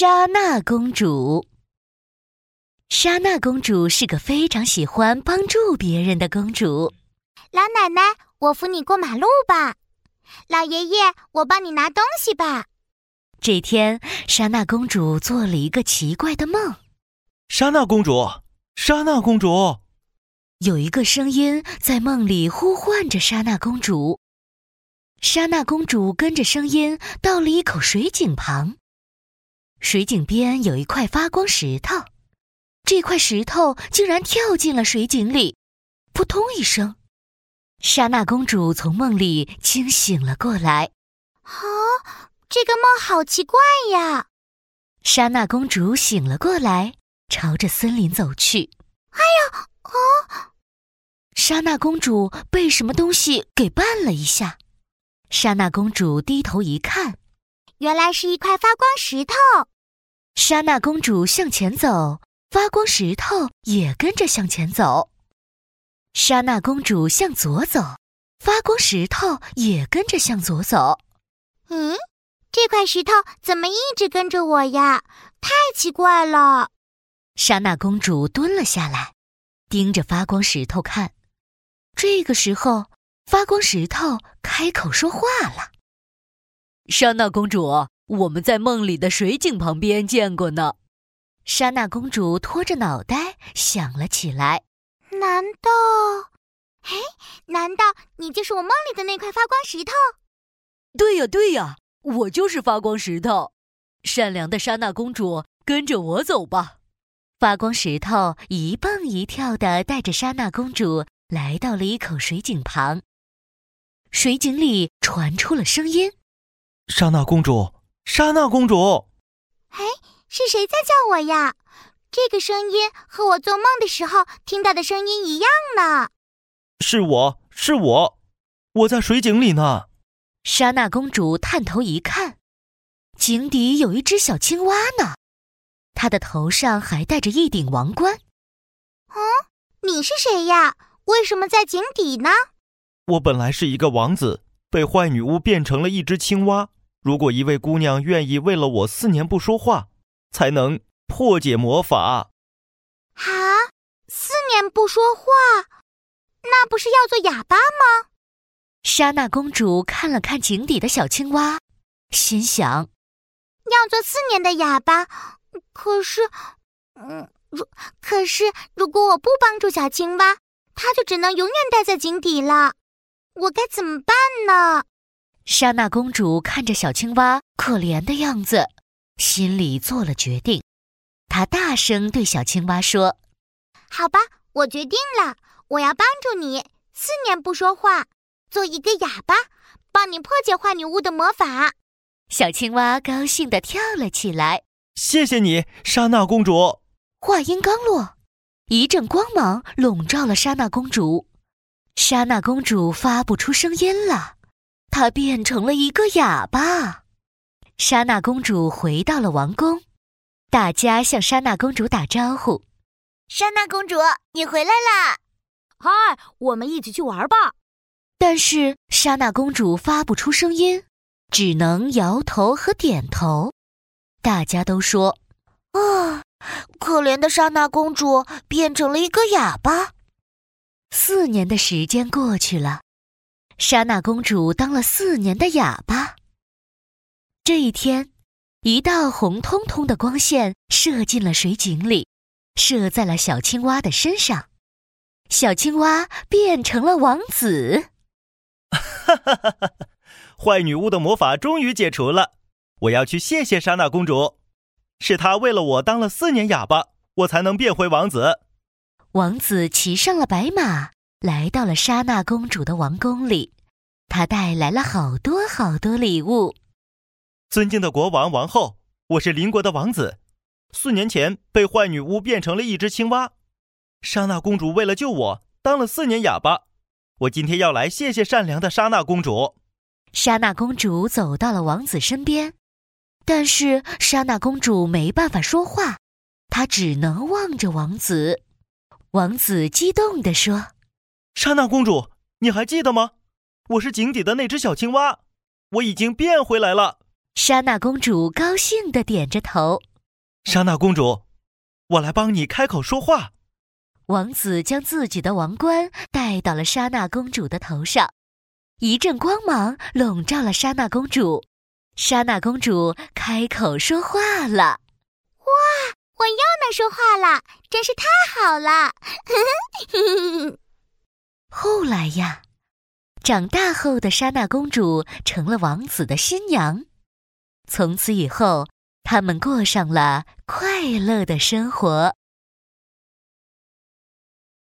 莎娜公主。莎娜公主是个非常喜欢帮助别人的公主。老奶奶，我扶你过马路吧。老爷爷，我帮你拿东西吧。这天，莎娜公主做了一个奇怪的梦。莎娜公主，莎娜公主，有一个声音在梦里呼唤着莎娜公主。莎娜公主跟着声音到了一口水井旁。水井边有一块发光石头，这块石头竟然跳进了水井里，扑通一声，莎娜公主从梦里惊醒了过来。啊，这个梦好奇怪呀！莎娜公主醒了过来，朝着森林走去。哎呀，啊！莎娜公主被什么东西给绊了一下，莎娜公主低头一看。原来是一块发光石头。莎娜公主向前走，发光石头也跟着向前走。莎娜公主向左走，发光石头也跟着向左走。嗯，这块石头怎么一直跟着我呀？太奇怪了。莎娜公主蹲了下来，盯着发光石头看。这个时候，发光石头开口说话了。莎娜公主，我们在梦里的水井旁边见过呢。莎娜公主拖着脑袋想了起来：难道……哎，难道你就是我梦里的那块发光石头？对呀，对呀，我就是发光石头。善良的莎娜公主，跟着我走吧。发光石头一蹦一跳的带着莎娜公主来到了一口水井旁。水井里传出了声音。莎娜公主，莎娜公主，哎，是谁在叫我呀？这个声音和我做梦的时候听到的声音一样呢。是我是我，我在水井里呢。莎娜公主探头一看，井底有一只小青蛙呢，它的头上还戴着一顶王冠。嗯，你是谁呀？为什么在井底呢？我本来是一个王子，被坏女巫变成了一只青蛙。如果一位姑娘愿意为了我四年不说话，才能破解魔法。啊，四年不说话，那不是要做哑巴吗？莎娜公主看了看井底的小青蛙，心想：要做四年的哑巴，可是，嗯，如可是，如果我不帮助小青蛙，它就只能永远待在井底了。我该怎么办呢？莎娜公主看着小青蛙可怜的样子，心里做了决定。她大声对小青蛙说：“好吧，我决定了，我要帮助你，四年不说话，做一个哑巴，帮你破解坏女巫的魔法。”小青蛙高兴地跳了起来。谢谢你，莎娜公主。话音刚落，一阵光芒笼罩了莎娜公主，莎娜公主发不出声音了。她变成了一个哑巴。莎娜公主回到了王宫，大家向莎娜公主打招呼：“莎娜公主，你回来啦！嗨，我们一起去玩吧。”但是莎娜公主发不出声音，只能摇头和点头。大家都说：“啊，可怜的莎娜公主变成了一个哑巴。”四年的时间过去了。莎娜公主当了四年的哑巴。这一天，一道红彤彤的光线射进了水井里，射在了小青蛙的身上，小青蛙变成了王子。哈哈哈哈！坏女巫的魔法终于解除了，我要去谢谢莎娜公主，是她为了我当了四年哑巴，我才能变回王子。王子骑上了白马。来到了莎娜公主的王宫里，她带来了好多好多礼物。尊敬的国王、王后，我是邻国的王子，四年前被坏女巫变成了一只青蛙。莎娜公主为了救我，当了四年哑巴。我今天要来谢谢善良的莎娜公主。莎娜公主走到了王子身边，但是莎娜公主没办法说话，她只能望着王子。王子激动地说。莎娜公主，你还记得吗？我是井底的那只小青蛙，我已经变回来了。莎娜公主高兴的点着头。莎娜公主，我来帮你开口说话。王子将自己的王冠戴到了莎娜公主的头上，一阵光芒笼罩了莎娜公主。莎娜公主开口说话了：“哇，我又能说话了，真是太好了！” 后来呀，长大后的莎娜公主成了王子的新娘。从此以后，他们过上了快乐的生活。